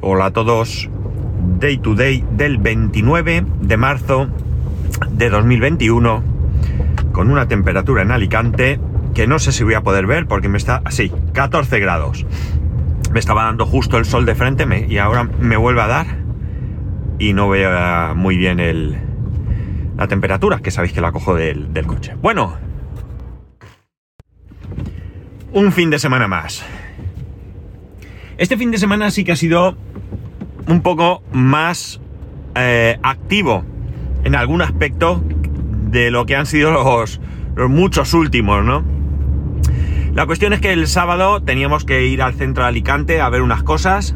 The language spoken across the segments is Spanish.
Hola a todos. Day to day del 29 de marzo de 2021 con una temperatura en Alicante que no sé si voy a poder ver porque me está así, 14 grados. Me estaba dando justo el sol de frente me, y ahora me vuelve a dar y no veo muy bien el, la temperatura, que sabéis que la cojo del, del coche. Bueno, un fin de semana más. Este fin de semana sí que ha sido un poco más eh, activo en algún aspecto de lo que han sido los, los, muchos últimos, ¿no? La cuestión es que el sábado teníamos que ir al centro de Alicante a ver unas cosas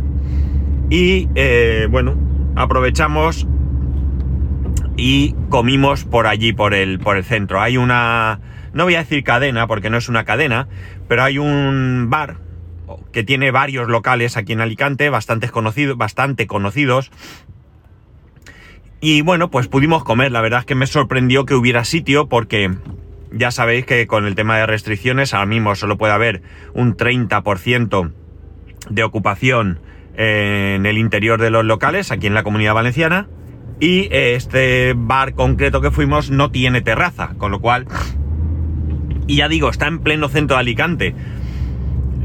y eh, bueno, aprovechamos y comimos por allí, por el, por el centro. Hay una, no voy a decir cadena porque no es una cadena, pero hay un bar que tiene varios locales aquí en Alicante, bastante conocidos, bastante conocidos. Y bueno, pues pudimos comer. La verdad es que me sorprendió que hubiera sitio porque ya sabéis que con el tema de restricciones ahora mismo solo puede haber un 30% de ocupación en el interior de los locales, aquí en la comunidad valenciana. Y este bar concreto que fuimos no tiene terraza, con lo cual... Y ya digo, está en pleno centro de Alicante.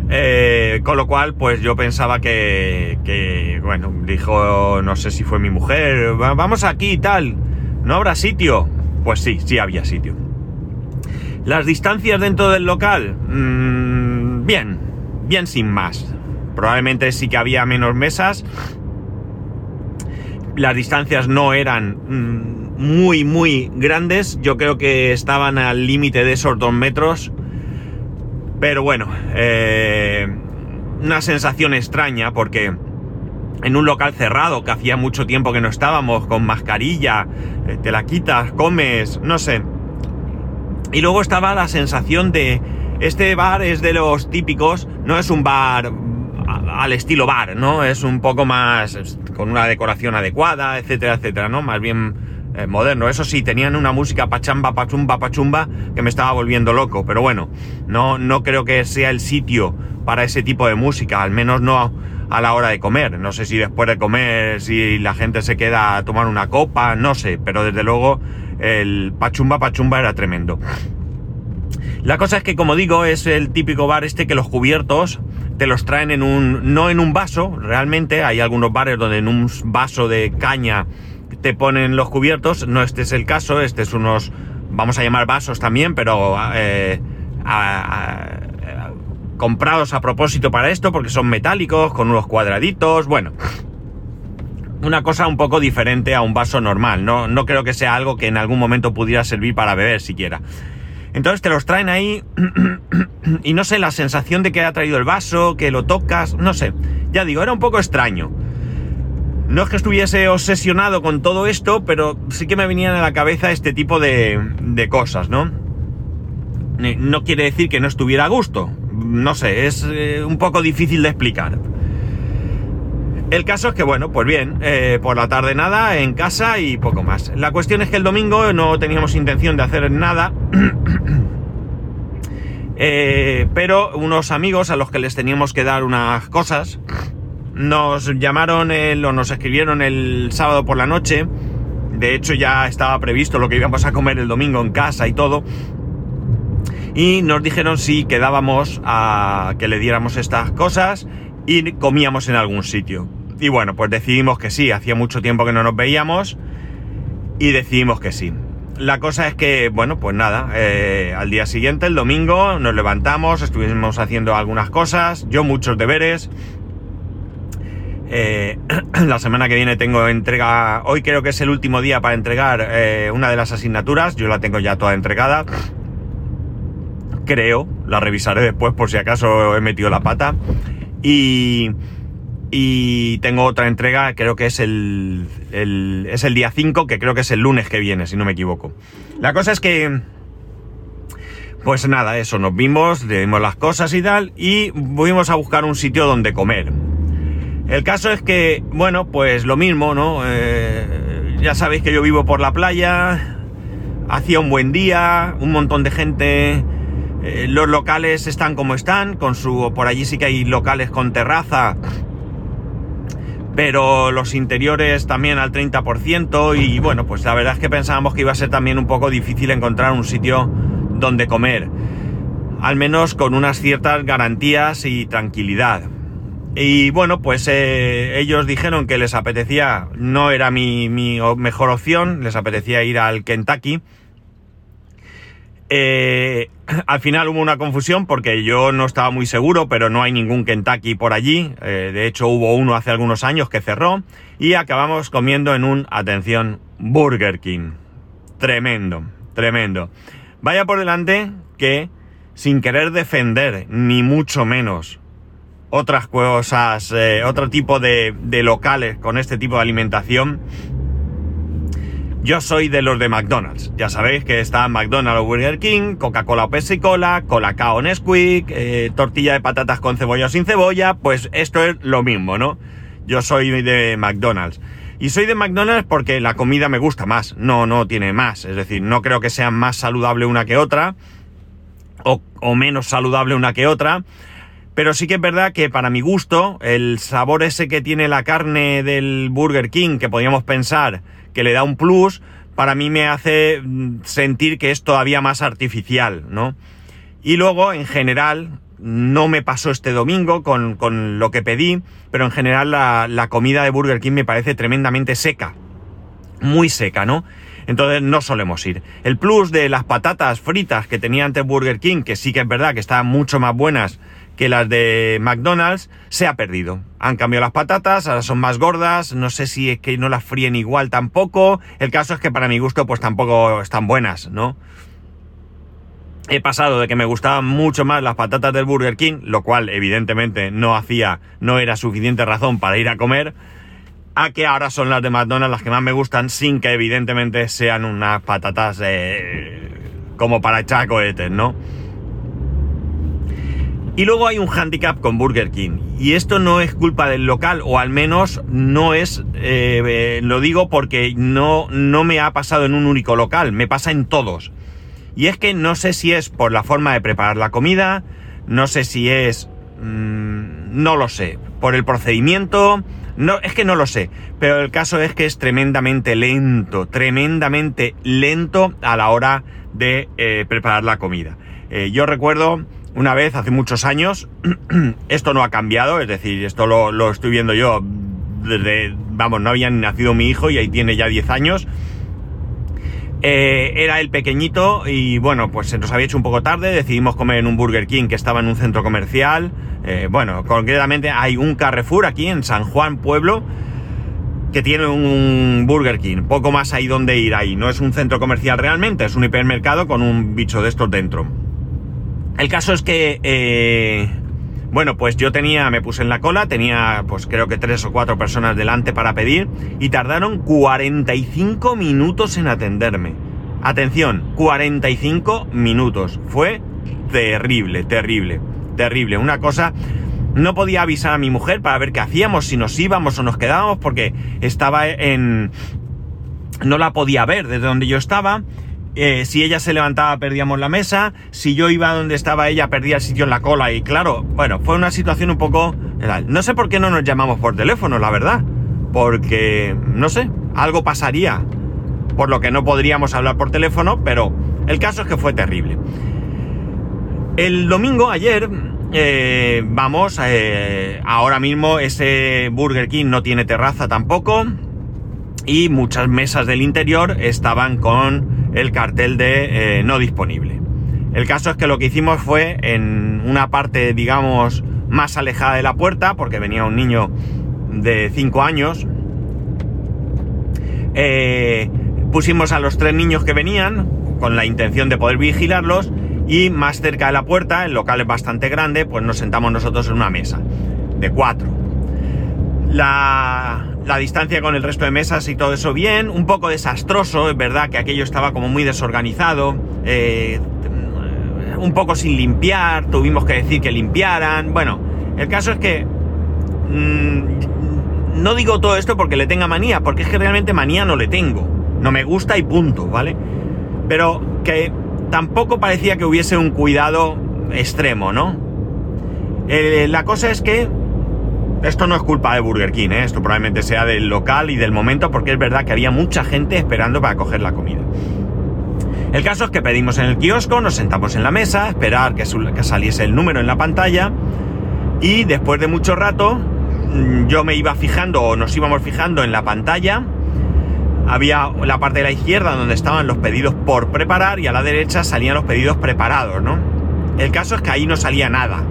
Eh, con lo cual, pues yo pensaba que, bueno, dijo, no sé si fue mi mujer, vamos aquí y tal, ¿no habrá sitio? Pues sí, sí había sitio. Las distancias dentro del local, mmm, bien, bien sin más. Probablemente sí que había menos mesas. Las distancias no eran mmm, muy, muy grandes. Yo creo que estaban al límite de esos dos metros. Pero bueno, eh, una sensación extraña porque en un local cerrado que hacía mucho tiempo que no estábamos, con mascarilla, eh, te la quitas, comes, no sé. Y luego estaba la sensación de, este bar es de los típicos, no es un bar al estilo bar, ¿no? Es un poco más con una decoración adecuada, etcétera, etcétera, ¿no? Más bien eh, moderno. Eso sí, tenían una música pachamba, pachumba, pachumba que me estaba volviendo loco. Pero bueno, no, no creo que sea el sitio para ese tipo de música, al menos no a la hora de comer. No sé si después de comer, si la gente se queda a tomar una copa, no sé, pero desde luego el pachumba, pachumba era tremendo. La cosa es que, como digo, es el típico bar este que los cubiertos te los traen en un, no en un vaso, realmente hay algunos bares donde en un vaso de caña te ponen los cubiertos, no este es el caso, este es unos, vamos a llamar vasos también, pero eh, a, a, comprados a propósito para esto, porque son metálicos, con unos cuadraditos, bueno, una cosa un poco diferente a un vaso normal, no, no creo que sea algo que en algún momento pudiera servir para beber siquiera. Entonces te los traen ahí y no sé, la sensación de que ha traído el vaso, que lo tocas, no sé. Ya digo, era un poco extraño. No es que estuviese obsesionado con todo esto, pero sí que me venían a la cabeza este tipo de, cosas, ¿no? No quiere decir que no estuviera a gusto. No sé, es eh, un poco difícil de explicar. El caso es que, bueno, pues bien, eh, por la tarde nada, en casa y poco más. La cuestión es que el domingo no teníamos intención de hacer nada. eh, pero unos amigos a los que les teníamos que dar unas cosas nos llamaron el, o nos escribieron el sábado por la noche. De hecho, ya estaba previsto lo que íbamos a comer el domingo en casa y todo. Y nos dijeron si quedábamos a que le diéramos estas cosas y comíamos en algún sitio. Y bueno, pues decidimos que sí, hacía mucho tiempo que no nos veíamos y decidimos que sí. La cosa es que, bueno, pues nada, eh, al día siguiente, el domingo, nos levantamos, estuvimos haciendo algunas cosas, yo muchos deberes. Eh, la semana que viene tengo entrega, hoy creo que es el último día para entregar eh, una de las asignaturas, yo la tengo ya toda entregada. Creo, la revisaré después por si acaso he metido la pata. Y, y tengo otra entrega, creo que es el, es el día 5, que creo que es el lunes que viene, si no me equivoco. La cosa es que, pues nada, eso, nos vimos, le dimos las cosas y tal, y fuimos a buscar un sitio donde comer. El caso es que, bueno, pues lo mismo, ¿no? Eh, ya sabéis que yo vivo por la playa, hacía un buen día, un montón de gente, eh, los locales están como están, con su, por allí sí que hay locales con terraza, pero los interiores también al 30% y bueno, pues la verdad es que pensábamos que iba a ser también un poco difícil encontrar un sitio donde comer, al menos con unas ciertas garantías y tranquilidad. Y bueno, pues eh, ellos dijeron que les apetecía, no era mi, mejor opción, les apetecía ir al Kentucky. Eh, al final hubo una confusión porque yo no estaba muy seguro, pero no hay ningún Kentucky por allí. Eh, de hecho, hubo uno hace algunos años que cerró y acabamos comiendo en un, atención, Burger King. Tremendo, tremendo. Vaya por delante que, sin querer defender, ni mucho menos, otras cosas, eh, otro tipo de, de locales con este tipo de alimentación, yo soy de los de McDonald's. Ya sabéis que está McDonald's o Burger King, Coca-Cola o Pepsi Cola, Colacao Nesquik, eh, tortilla de patatas con cebolla o sin cebolla. Pues esto es lo mismo, ¿no? Yo soy de McDonald's. Y soy de McDonald's porque la comida me gusta más. No, no tiene más. Es decir, no creo que sea más saludable una que otra. O, o menos saludable una que otra. Pero sí que es verdad que para mi gusto, el sabor ese que tiene la carne del Burger King, que podríamos pensar que le da un plus, para mí me hace mm, sentir que es todavía más artificial, ¿no? Y luego, en general, no me pasó este domingo con, lo que pedí, pero en general la, la comida de Burger King me parece tremendamente seca. Muy seca, ¿no? Entonces no solemos ir. El plus de las patatas fritas que tenía antes Burger King, que sí que es verdad que estaban mucho más buenas que las de McDonald's se ha perdido. Han cambiado las patatas, ahora son más gordas, no sé si es que no las fríen igual tampoco. El caso es que para mi gusto pues tampoco están buenas, ¿no? He pasado de que me gustaban mucho más las patatas del Burger King, lo cual evidentemente no hacía, no era suficiente razón para ir a comer, a que ahora son las de McDonald's las que más me gustan, sin que evidentemente sean unas patatas eh, como para echar cohetes, ¿no? Y luego hay un handicap con Burger King. Y esto no es culpa del local, o al menos no es, eh, eh, lo digo porque no, no me ha pasado en un único local, me pasa en todos. Y es que no sé si es por la forma de preparar la comida, no sé si es... Mmm, no lo sé. Por el procedimiento... No, es que no lo sé. Pero el caso es que es tremendamente lento, tremendamente lento a la hora de eh, preparar la comida. yo recuerdo una vez, hace muchos años, esto no ha cambiado, es decir, esto lo, estoy viendo yo desde, vamos, no había nacido mi hijo y ahí tiene ya 10 años. Eh, era el pequeñito y bueno, pues se nos había hecho un poco tarde, decidimos comer en un Burger King que estaba en un centro comercial. Eh, bueno, concretamente hay un Carrefour aquí en San Juan, Pueblo, que tiene un Burger King. Poco más hay donde ir ahí. No es un centro comercial realmente, es un hipermercado con un bicho de estos dentro. El caso es que, eh, bueno, pues yo tenía, me puse en la cola, tenía pues creo que tres o cuatro personas delante para pedir y tardaron 45 minutos en atenderme. Atención, 45 minutos. Fue terrible, terrible, terrible. Una cosa, no podía avisar a mi mujer para ver qué hacíamos, si nos íbamos o nos quedábamos, porque estaba en... No la podía ver desde donde yo estaba eh, si ella se levantaba perdíamos la mesa, si yo iba donde estaba ella perdía el sitio en la cola. Y claro, bueno, fue una situación un poco... No sé por qué no nos llamamos por teléfono, la verdad, porque, no sé, algo pasaría, por lo que no podríamos hablar por teléfono, pero el caso es que fue terrible. El domingo, ayer, eh, vamos, eh, ahora mismo ese Burger King no tiene terraza tampoco. Y muchas mesas del interior estaban con el cartel de eh, no disponible. El caso es que lo que hicimos fue en una parte, digamos, más alejada de la puerta, porque venía un niño de 5 años, eh, pusimos a los tres niños que venían con la intención de poder vigilarlos y más cerca de la puerta, el local es bastante grande, pues nos sentamos nosotros en una mesa de cuatro. La, la distancia con el resto de mesas y todo eso bien, un poco desastroso, es verdad que aquello estaba como muy desorganizado, eh, un poco sin limpiar, tuvimos que decir que limpiaran, bueno, el caso es que mm, no digo todo esto porque le tenga manía, porque es que realmente manía no le tengo, no me gusta y punto, ¿vale? Pero que tampoco parecía que hubiese un cuidado extremo, ¿no? Eh, la cosa es que Esto no es culpa de Burger King, ¿eh? esto probablemente sea del local y del momento, porque es verdad que había mucha gente esperando para coger la comida. El caso es que pedimos en el kiosco, nos sentamos en la mesa, esperar que, que saliese el número en la pantalla y después de mucho rato mm, yo me iba fijando o nos íbamos fijando en la pantalla. Había la parte de la izquierda donde estaban los pedidos por preparar y a la derecha salían los pedidos preparados, ¿no? El caso es que ahí no salía nada.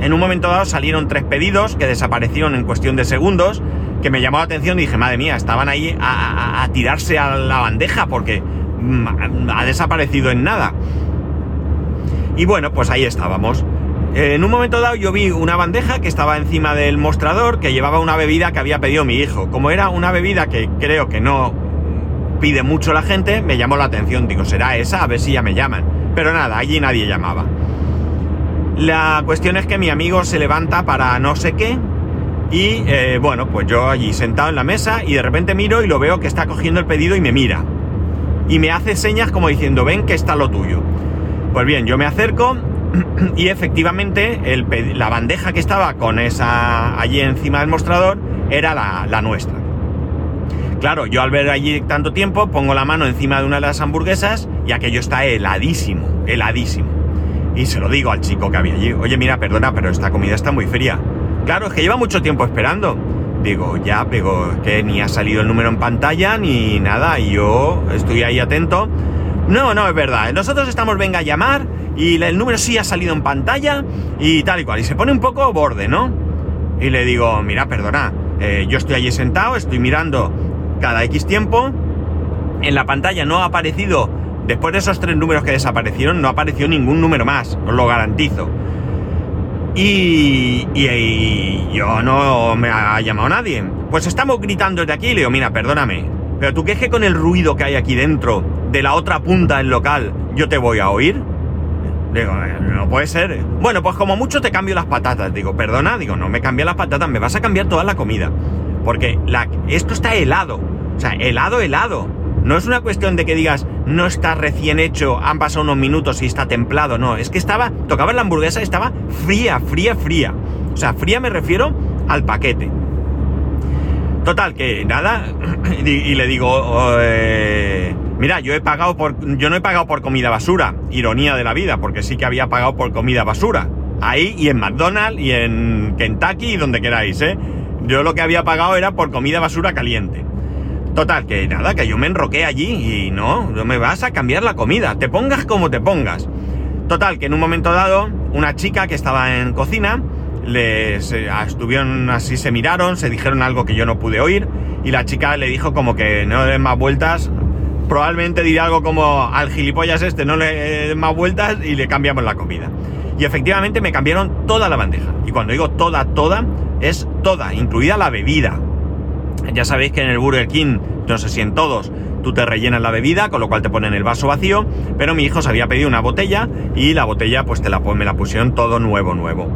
En un momento dado salieron tres pedidos que desaparecieron en cuestión de segundos, que me llamó la atención y dije, madre mía, estaban ahí a, tirarse a la bandeja porque mm, ha desaparecido en nada. Y bueno, pues ahí estábamos. En un momento dado yo vi una bandeja que estaba encima del mostrador que llevaba una bebida que había pedido mi hijo. Como era una bebida que creo que no pide mucho la gente, me llamó la atención. Digo, será esa, a ver si ya me llaman. Pero nada, allí nadie llamaba. La cuestión es que mi amigo se levanta para no sé qué y eh, bueno, pues yo allí sentado en la mesa y de repente miro y lo veo que está cogiendo el pedido y me mira. Y me hace señas como diciendo, ven que está lo tuyo. Pues bien, yo me acerco y efectivamente la bandeja que estaba con esa allí encima del mostrador era la, la nuestra. Claro, yo al ver allí tanto tiempo pongo la mano encima de una de las hamburguesas y aquello está heladísimo, heladísimo. Y se lo digo al chico que había allí, oye mira, perdona, pero esta comida está muy fría. Claro, es que lleva mucho tiempo esperando. Digo, ya, pero que ni ha salido el número en pantalla ni nada, y yo estoy ahí atento. No, no, es verdad. Nosotros estamos, venga a llamar, y el número sí ha salido en pantalla, y tal y cual. Y se pone un poco borde, ¿no? Y le digo, mira, perdona, eh, yo estoy allí sentado, estoy mirando cada X tiempo. En la pantalla no ha aparecido Después de esos tres números que desaparecieron, no apareció ningún número más, os lo garantizo. Y, y, yo no me ha llamado nadie. Pues estamos gritando desde aquí y le mira, perdóname, pero tú crees que con el ruido que hay aquí dentro, de la otra punta del local, yo te voy a oír? Digo, eh, no puede ser. Bueno, pues como mucho te cambio las patatas. Digo, perdona, digo, no me cambia las patatas, me vas a cambiar toda la comida. Porque la, esto está helado. O sea, helado, helado. No es una cuestión de que digas, no está recién hecho, han pasado unos minutos y está templado, no, es que estaba, tocaba la hamburguesa y estaba fría, fría, fría. O sea, fría me refiero al paquete. Total, que nada, y, le digo, eh, mira, yo he pagado por, yo no he pagado por comida basura, ironía de la vida, porque sí que había pagado por comida basura. Ahí y en McDonald's y en Kentucky y donde queráis, ¿eh? Yo lo que había pagado era por comida basura caliente. Total, que nada, que yo me enroqué allí y no, no me vas a cambiar la comida, te pongas como te pongas. Total, que en un momento dado, una chica que estaba en cocina, les eh, estuvieron así, se miraron, se dijeron algo que yo no pude oír, y la chica le dijo como que no le den más vueltas, probablemente diría algo como al gilipollas este, no le den más vueltas y le cambiamos la comida. Y efectivamente me cambiaron toda la bandeja. Y cuando digo toda, toda, es toda, incluida la bebida. Ya sabéis que en el Burger King, no sé si en todos, tú te rellenas la bebida, con lo cual te ponen el vaso vacío, pero mi hijo se había pedido una botella y la botella pues la, me la pusieron todo nuevo, nuevo.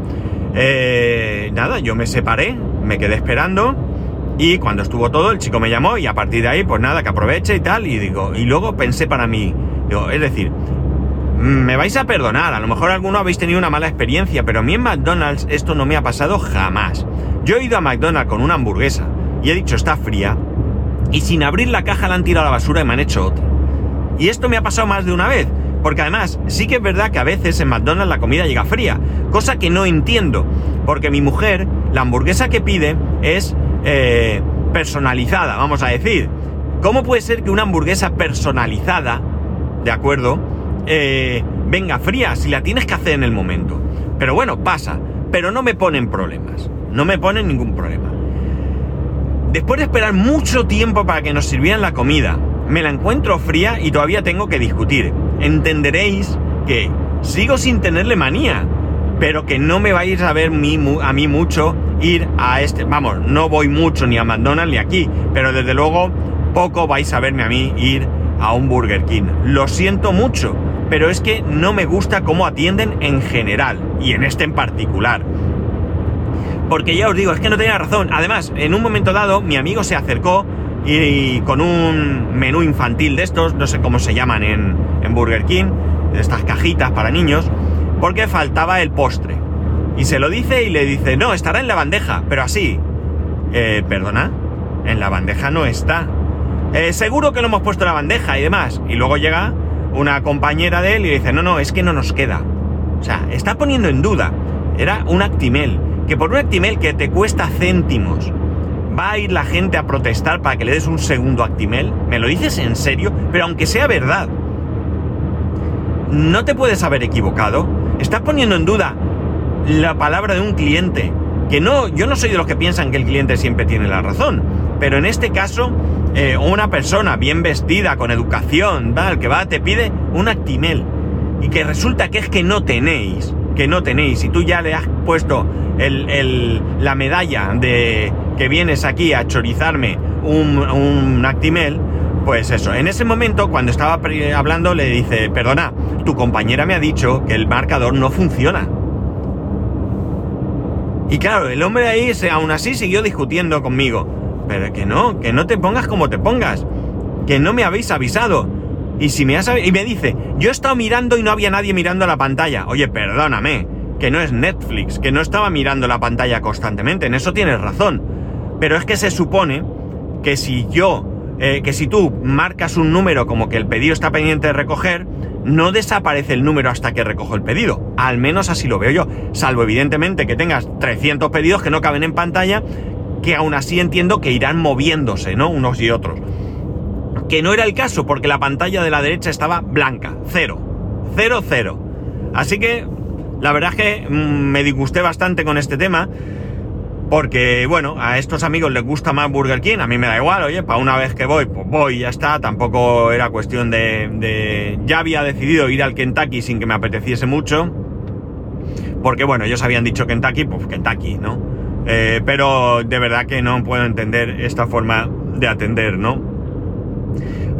Eh, nada, yo me separé, me quedé esperando y cuando estuvo todo el chico me llamó y a partir de ahí pues nada, que aproveche y tal y digo, y luego pensé para mí, es decir, me vais a perdonar, a lo mejor alguno habéis tenido una mala experiencia, pero a mí en McDonald's esto no me ha pasado jamás. Yo he ido a McDonald's con una hamburguesa y he dicho está fría y sin abrir la caja la han tirado a la basura y me han hecho otra. Y esto me ha pasado más de una vez, porque además sí que es verdad que a veces en McDonald's la comida llega fría, cosa que no entiendo, porque mi mujer, la hamburguesa que pide es eh, personalizada, vamos a decir. ¿Cómo puede ser que una hamburguesa personalizada, de acuerdo, eh, venga fría si la tienes que hacer en el momento? Pero bueno, pasa, pero no me ponen problemas, no me ponen ningún problema. Después de esperar mucho tiempo para que nos sirvieran la comida, me la encuentro fría y todavía tengo que discutir. Entenderéis que sigo sin tenerle manía, pero que no me vais a ver a mí mucho ir a este... Vamos, no voy mucho ni a McDonald's ni aquí, pero desde luego poco vais a verme a mí ir a un Burger King. Lo siento mucho, pero es que no me gusta cómo atienden en general y en este en particular. Porque ya os digo, es que no tenía razón. Además, en un momento dado, mi amigo se acercó y, con un menú infantil de estos, no sé cómo se llaman en, Burger King, de estas cajitas para niños, porque faltaba el postre. Y se lo dice y le dice, no, estará en la bandeja, pero así. Eh, perdona, en la bandeja no está. Eh, seguro que lo hemos puesto en la bandeja y demás. Y luego llega una compañera de él y dice, no, no, es que no nos queda. O sea, está poniendo en duda. Era un Actimel. Que por un Actimel que te cuesta céntimos, va a ir la gente a protestar para que le des un segundo Actimel. ¿Me lo dices en serio? Pero aunque sea verdad, no te puedes haber equivocado. Estás poniendo en duda la palabra de un cliente. Que no, yo no soy de los que piensan que el cliente siempre tiene la razón. Pero en este caso, eh, una persona bien vestida, con educación, tal, que va, te pide un Actimel. Y que resulta que es que no tenéis. Que no tenéis. Y tú ya le has puesto la medalla de que vienes aquí a chorizarme un, un Actimel pues eso, en ese momento, cuando estaba hablando, le dice, perdona, tu compañera me ha dicho que el marcador no funciona. Y claro, el hombre ahí aún así siguió discutiendo conmigo. Pero que no, que no te pongas como te pongas. Que no me habéis avisado. Y si me has y me dice, yo he estado mirando y no había nadie mirando la pantalla. Oye, perdóname, que no es Netflix, que no estaba mirando la pantalla constantemente. En eso tienes razón. Pero es que se supone que si yo eh, que si tú marcas un número como que el pedido está pendiente de recoger, no desaparece el número hasta que recojo el pedido. Al menos así lo veo yo. Salvo evidentemente que tengas 300 pedidos que no caben en pantalla, que aún así entiendo que irán moviéndose, ¿no? Unos y otros. Que no era el caso porque la pantalla de la derecha estaba blanca, cero. Cero, cero. Así que la verdad es que mm, me disgusté bastante con este tema. Porque, bueno, a estos amigos les gusta más Burger King, a mí me da igual, oye, para una vez que voy, pues voy y ya está. Tampoco era cuestión de, Ya había decidido ir al Kentucky sin que me apeteciese mucho. Porque, bueno, ellos habían dicho Kentucky, pues Kentucky, ¿no? Eh, pero de verdad que no puedo entender esta forma de atender, ¿no?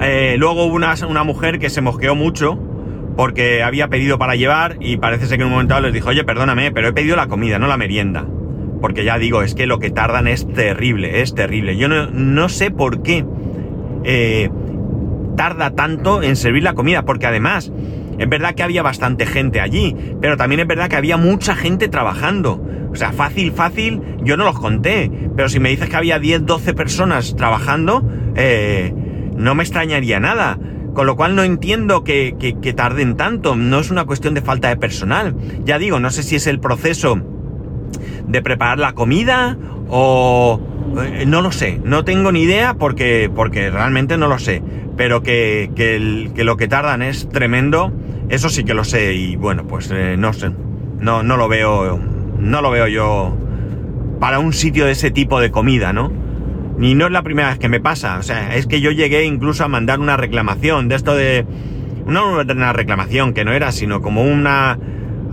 Eh, luego hubo una, una mujer que se mosqueó mucho porque había pedido para llevar y parece ser que en un momento les dijo, oye, perdóname, pero he pedido la comida, no la merienda porque ya digo, es que lo que tardan es terrible, es terrible. Yo no, sé por qué eh, tarda tanto en servir la comida, porque además, es verdad que había bastante gente allí, pero también es verdad que había mucha gente trabajando. O sea, fácil, fácil, yo no los conté, pero si me dices que había 10, 12 personas trabajando, eh, no me extrañaría nada. Con lo cual no entiendo que, que tarden tanto, no es una cuestión de falta de personal. Ya digo, no sé si es el proceso de preparar la comida o eh, no lo sé, no tengo ni idea porque, porque realmente no lo sé, pero que, que, lo que tardan es tremendo, eso sí que lo sé y bueno, pues eh, no sé, no, no lo veo, no lo veo yo para un sitio de ese tipo de comida, ¿no? Ni no es la primera vez que me pasa, o sea, es que yo llegué incluso a mandar una reclamación de esto de... No una reclamación, que no era, sino como una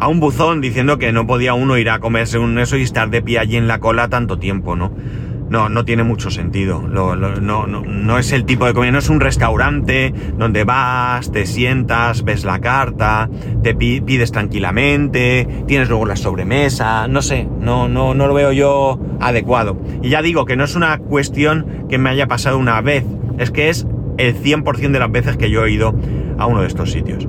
a un buzón diciendo que no podía uno ir a comerse un eso y estar de pie allí en la cola tanto tiempo, ¿no? No, no tiene mucho sentido. no, no, no, es el tipo de comida, no es un restaurante donde vas, te sientas, ves la carta, te pides tranquilamente, tienes luego la sobremesa, no sé, no, no, no lo veo yo adecuado. Y ya digo que no es una cuestión que me haya pasado una vez, es que es el 100% de las veces que yo he ido a uno de estos sitios.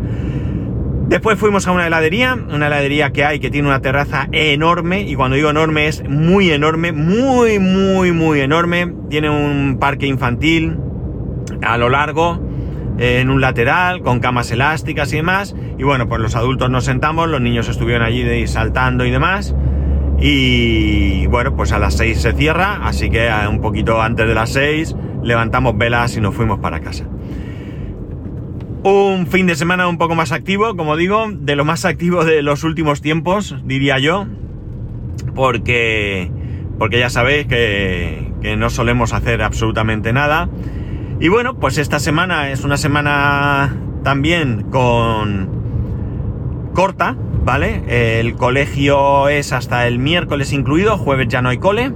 Después fuimos a una heladería, una heladería que hay que tiene una terraza enorme, y cuando digo enorme es muy enorme, muy, muy, muy enorme. Tiene un parque infantil a lo largo, en un lateral, con camas elásticas y demás. Y bueno, pues los adultos nos sentamos, los niños estuvieron allí saltando y demás. Y bueno, pues a las 6 se cierra, así que un poquito antes de las 6 levantamos velas y nos fuimos para casa. Un fin de semana un poco más activo, como digo, de lo más activo de los últimos tiempos, diría yo, porque, porque ya sabéis que, que no solemos hacer absolutamente nada. Y bueno, pues esta semana es una semana también con corta, ¿vale? El colegio es hasta el miércoles incluido, jueves ya no hay cole.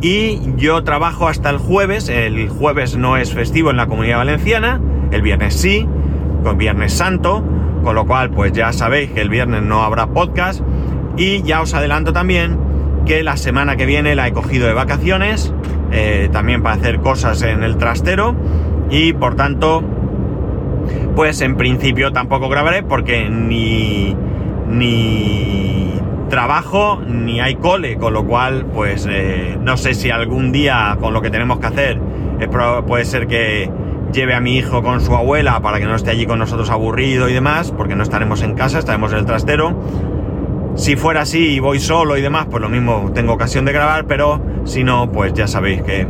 Y yo trabajo hasta el jueves, el jueves no es festivo en la comunidad valenciana, el viernes sí, con Viernes Santo, con lo cual pues ya sabéis que el viernes no habrá podcast. Y ya os adelanto también que la semana que viene la he cogido de vacaciones, eh, también para hacer cosas en el trastero. Y por tanto pues en principio tampoco grabaré porque ni ni trabajo ni hay cole, con lo cual, pues eh, no sé si algún día con lo que tenemos que hacer puede ser que lleve a mi hijo con su abuela para que no esté allí con nosotros aburrido y demás, porque no estaremos en casa, estaremos en el trastero. Si fuera así y voy solo y demás, pues lo mismo tengo ocasión de grabar, pero si no, pues ya sabéis que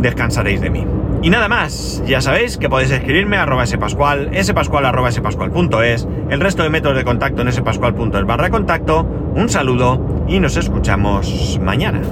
descansaréis de mí. Y nada más, ya sabéis que podéis escribirme a arroba spascual, spascual arroba spascual.es, el resto de métodos de contacto en spascual.es barra contacto, un saludo y nos escuchamos mañana.